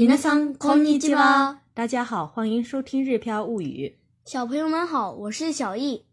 皆さんこんにちは。大家好，欢迎收听《日飘物语小朋友们好，我是小易。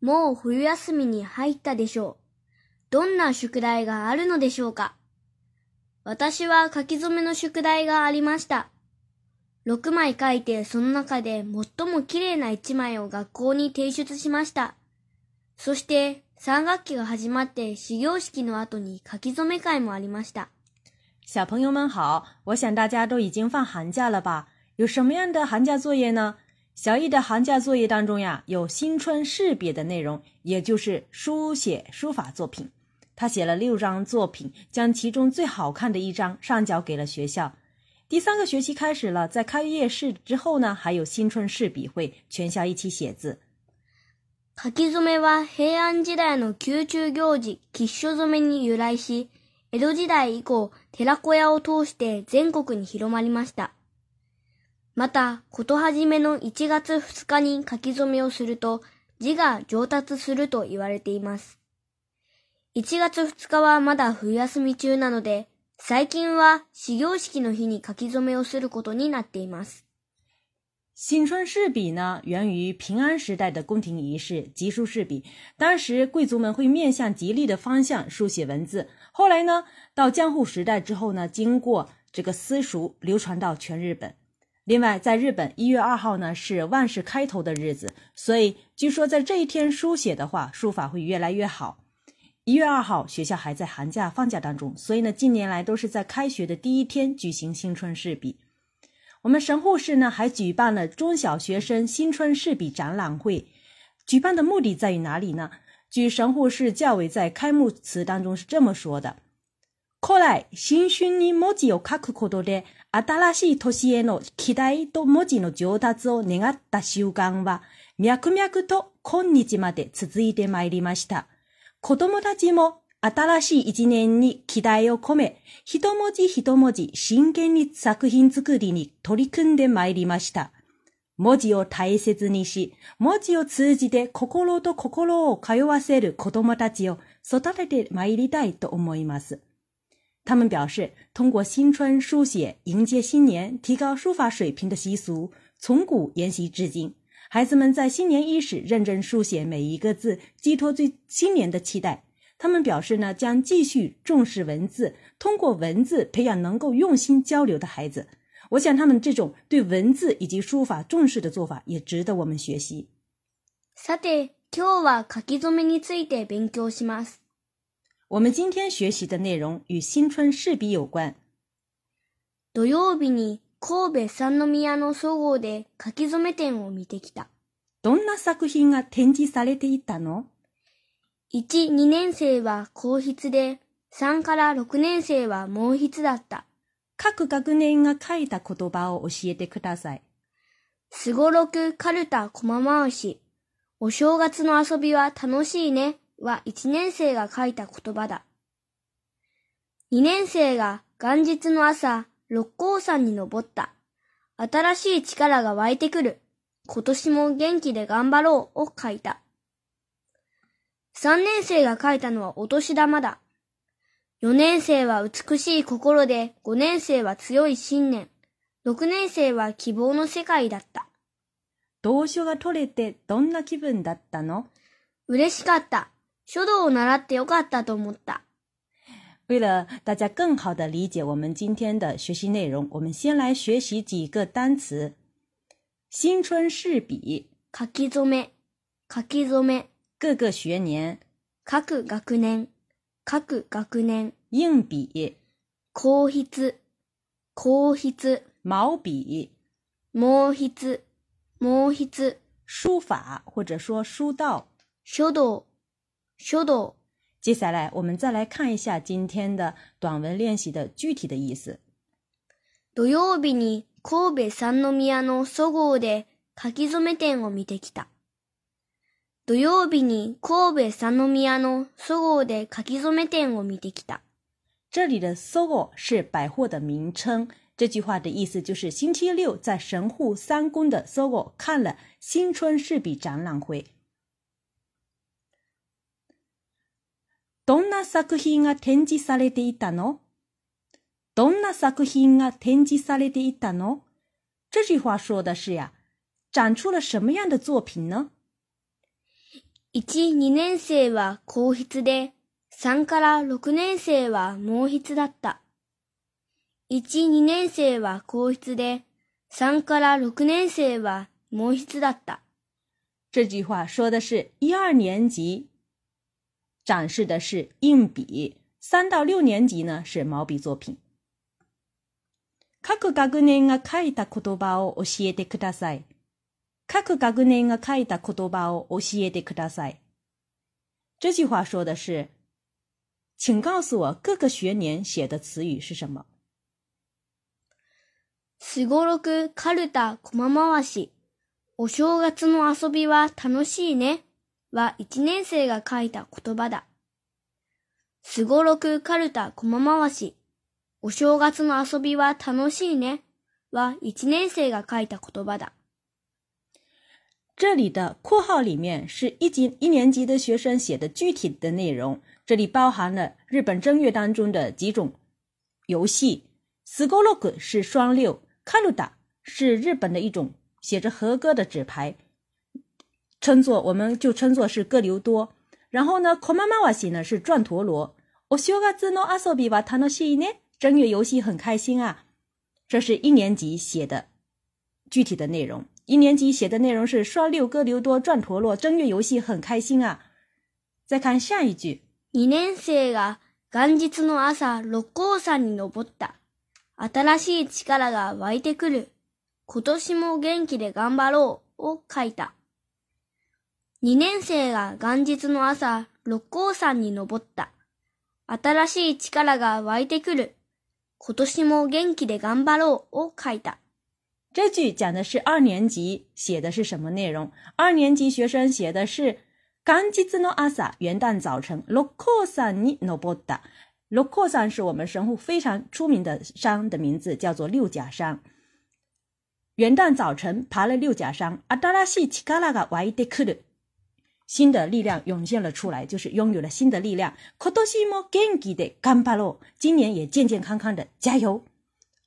もう冬休みに入ったでしょう。どんな宿題があるのでしょうか私は書き初めの宿題がありました。6枚書いてその中で最も綺麗な1枚を学校に提出しました。そして3学期が始まって始業式の後に書き初め会もありました。小朋友们好，我想大家都已经放寒假了吧？有什么样的寒假作业呢？小易的寒假作业当中呀，有新春试别的内容，也就是书写书法作品。他写了六张作品，将其中最好看的一张上交给了学校。第三个学期开始了，在开业式之后呢，还有新春试笔会，全校一起写字。書き初めは平安時代の宮中行事吉書めに由来し。江戸時代以降、寺子屋を通して全国に広まりました。また、ことはじめの1月2日に書き初めをすると、字が上達すると言われています。1月2日はまだ冬休み中なので、最近は始業式の日に書き初めをすることになっています。新春试笔呢，源于平安时代的宫廷仪式吉书试笔。当时贵族们会面向吉利的方向书写文字。后来呢，到江户时代之后呢，经过这个私塾流传到全日本。另外，在日本一月二号呢是万事开头的日子，所以据说在这一天书写的话，书法会越来越好。一月二号学校还在寒假放假当中，所以呢近年来都是在开学的第一天举行新春试笔。我们神户市呢还举办了中小学生新春试笔展览会，举办的目的在于哪里呢？据神户市教委在开幕词当中是这么说的：，来新春に文字を書くことで、新しい年への期待と文字の上達を願った習慣は、脈々と今日まで続いてまいりました。子供たちも。新しい一年に期待を込め、一文字一文字真剣に作品作りに取り組んでまいりました。文字を大切にし、文字を通じて心と心を通わせる子供たちを育ててまいりたいと思います。他们表示，通过新春书写迎接新年、提高书法水平的习俗，从古沿袭至今。孩子们在新年伊始认真书写每一个字，寄托对新年的期待。他们表示呢，将继续重视文字，通过文字培养能够用心交流的孩子。我想，他们这种对文字以及书法重视的做法，也值得我们学习。我们今天学习的内容与新春试笔有关。我今日在神户三之宫的画展店看到了。哪些作品被展示？1、2年生は皇筆で、3から6年生は毛筆だった。各学年が書いた言葉を教えてください。すごろく、かるた、こま回し。お正月の遊びは楽しいねは1年生が書いた言葉だ。2年生が元日の朝、六甲山に登った。新しい力が湧いてくる。今年も元気で頑張ろうを書いた。3年生が書いたのはお年玉だ。4年生は美しい心で、5年生は強い信念、6年生は希望の世界だった。同書が取れてどんな気分だったの嬉しかった。書道を習ってよかったと思った。为了大家更好的理解我们今天的学习内容，我们先来学习几个单词。新春试笔，書き初め、書き初め。各个学年，各学年，各学年。硬笔，钢筆，钢筆，毛笔，毛筆，毛笔。书法或者说书道，書道，書道。接下来我们再来看一下今天的短文练习的具体的意思。Do you visit k o 書 e Sanomiya 土曜日に神戸三宮のそごうで書き初め店を見てきた。这里的是百货的名称。这句话的意思就是星期六在神户三宫的看了新春市比展会。どんな作品が展示されていたの？どんな作品が展示されていたの？这句话说的是呀，展出了什么样的作品呢？1、2年生は皇室で、3から6年生は毛筆だった。1、2年生は皇室で、3から6年生は毛筆だった。这句话说的是一二年级，展示的是硬笔；三到六年级呢是毛笔作品。各学年が書いた言葉を教えてください。各学年が書いた言葉を教えてください。这句话说的是，请告诉我各个学年写的词语是什么。すごろく、かるた、こま回し。お正月の遊びは楽しいね。は一年生が書いた言葉だ。すごろく、かるた、こま回し。お正月の遊びは楽しいね。は一年生が書いた言葉だ。这里的括号里面是一级一年级的学生写的具体的内容，这里包含了日本正月当中的几种游戏 s k o r o g 是双六 k a l u d a 是日本的一种写着和歌的纸牌，称作我们就称作是歌流多。然后呢，komamawashi 呢是转陀螺 o s 个字 g a t s u no asobi a t a n s h i 正月游戏很开心啊，这是一年级写的具体的内容。一年级写的内容是“刷六哥刘多转陀螺，正月游戏很开心啊”。再看下一句，二年生が元日の朝六甲山に登った。新しい力が湧いてくる。今年も元気で頑張ろうを書いた。二年生が元日の朝六甲山に登った。新しい力が湧いてくる。今年も元気で頑張ろうを書いた。这句讲的是二年级写的是什么内容？二年级学生写的是 k a n g 元旦早晨。六角山 ni no 六山是我们神户非常出名的山的名字，叫做六甲山。元旦早晨爬了六甲山新しい力が湧いてくる。新的力量涌现了出来，就是拥有了新的力量。今年也健健康康的，加油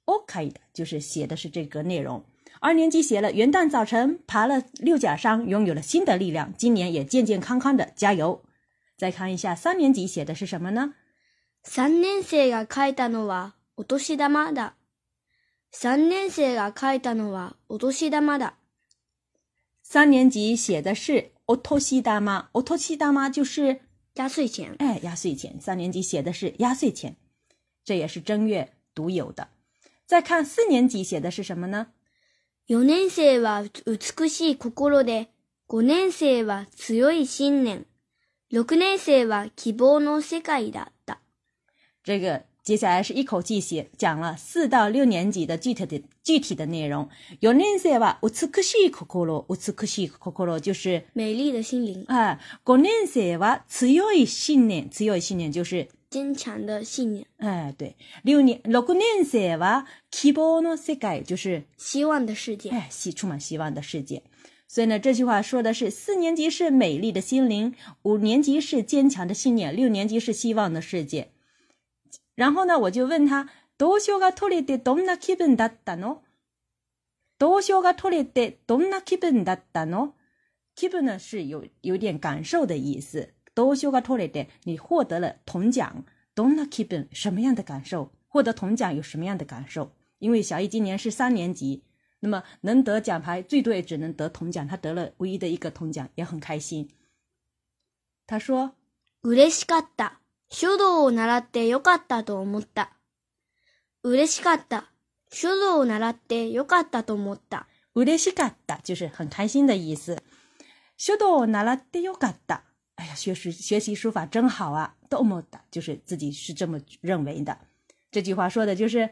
！OK 的。就是写的是这个内容，二年级写了元旦早晨爬了六甲山，拥有了新的力量，今年也健健康康的，加油！再看一下三年级写的是什么呢？三年生写的，三年级写的，三年级写的，三年级的，三年级写的，三年级写的，三年级写的，三年级写的，三年级写的，三年级写的，三年级写的，三年三年级写的，三年三年级写的，三的再看四年级写的是什么呢？四年生は美しい心で，五年生は強い信念，六年生は希望の世界だった。这个接下来是一口气写讲了四到六年级的具体的具体的内容。四年生は美しい心，美しい心就是美丽的心灵啊。五年生は強い信念，強い信念就是。坚强的信念。哎，对，六年，六年级哇，希望的世界，哎，希，充满希望的世界。所以呢，这句话说的是四年级是美丽的心灵，五年级是坚强的信念，六年级是希望的世界。然后呢，我就问他，多少个 tolette どんな気分だったの？多少个 tolette どんな気分だったの？気分呢是有有点感受的意思。都修改错了的，你获得了铜奖，どんな気分？什么样的感受？获得铜奖有什么样的感受？因为小易今年是三年级，那么能得奖牌，最多也只能得铜奖。他得了唯一的一个铜奖，也很开心。他说，うれしかった。書道を習ってよかったと思った。嬉しかった。書道を習ってよかったと思った。嬉しかった就是很开心的意思。書道を習ってよかった。哎呀，学习学习书法真好啊！多么的，就是自己是这么认为的。这句话说的就是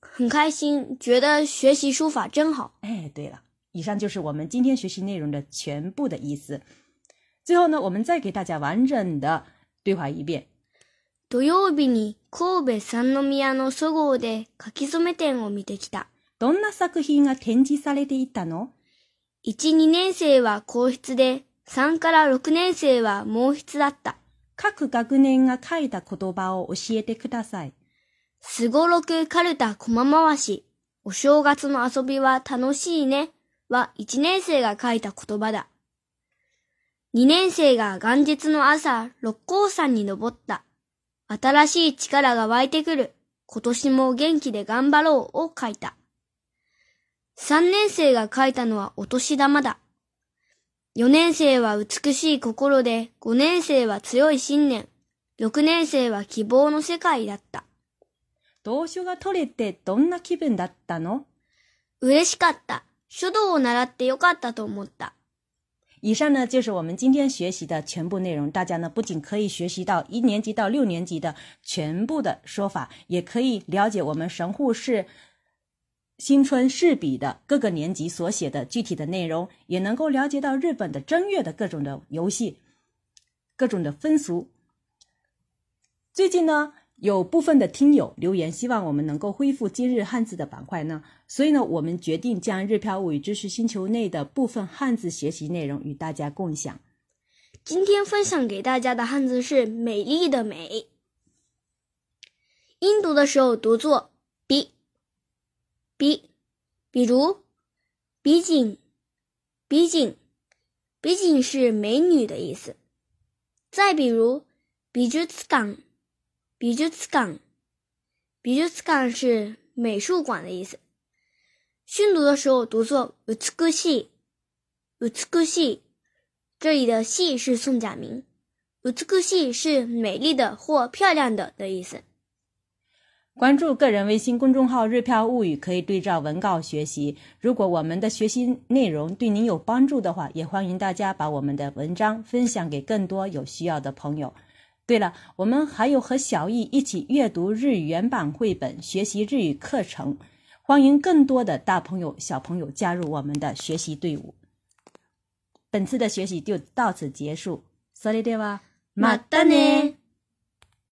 很开心，觉得学习书法真好。哎，对了，以上就是我们今天学习内容的全部的意思。最后呢，我们再给大家完整的话一遍。土曜日に神戸三宮の総合で書き詰め展を見てきた。どんな作品が展示されていたの？1、2年生は教室で。3から6年生は毛筆だった。各学年が書いた言葉を教えてください。すごろく、かるた、こまわし。お正月の遊びは楽しいね。は1年生が書いた言葉だ。2年生が元日の朝、六甲山に登った。新しい力が湧いてくる。今年も元気で頑張ろうを書いた。3年生が書いたのはお年玉だ。4年生は美しい心で、5年生は強い信念、6年生は希望の世界だった。動書が取れてどんな気分だったの嬉しかった。書道を習ってよかったと思った。以上呢就是我们今天学习的全部内容。大家呢不仅可以学习到一年级到六年级的全部的说法，也可以了解我们神户市新春试笔的各个年级所写的具体的内容，也能够了解到日本的正月的各种的游戏、各种的风俗。最近呢，有部分的听友留言，希望我们能够恢复今日汉字的板块呢，所以呢，我们决定将日漂物与知识星球内的部分汉字学习内容与大家共享。今天分享给大家的汉字是美丽的“美”，音读的时候读作“ b 比，比如，比景，比景，比景是美女的意思。再比如，比就次港，比就次港，比就次港是美术馆的意思。训读的时候读作 u t s u k u s h u s 这里的戏是宋假名 u t s u 是美丽的或漂亮的的意思。关注个人微信公众号“日票物语”，可以对照文稿学习。如果我们的学习内容对您有帮助的话，也欢迎大家把我们的文章分享给更多有需要的朋友。对了，我们还有和小易一起阅读日语原版绘本、学习日语课程，欢迎更多的大朋友、小朋友加入我们的学习队伍。本次的学习就到此结束。それではまたね。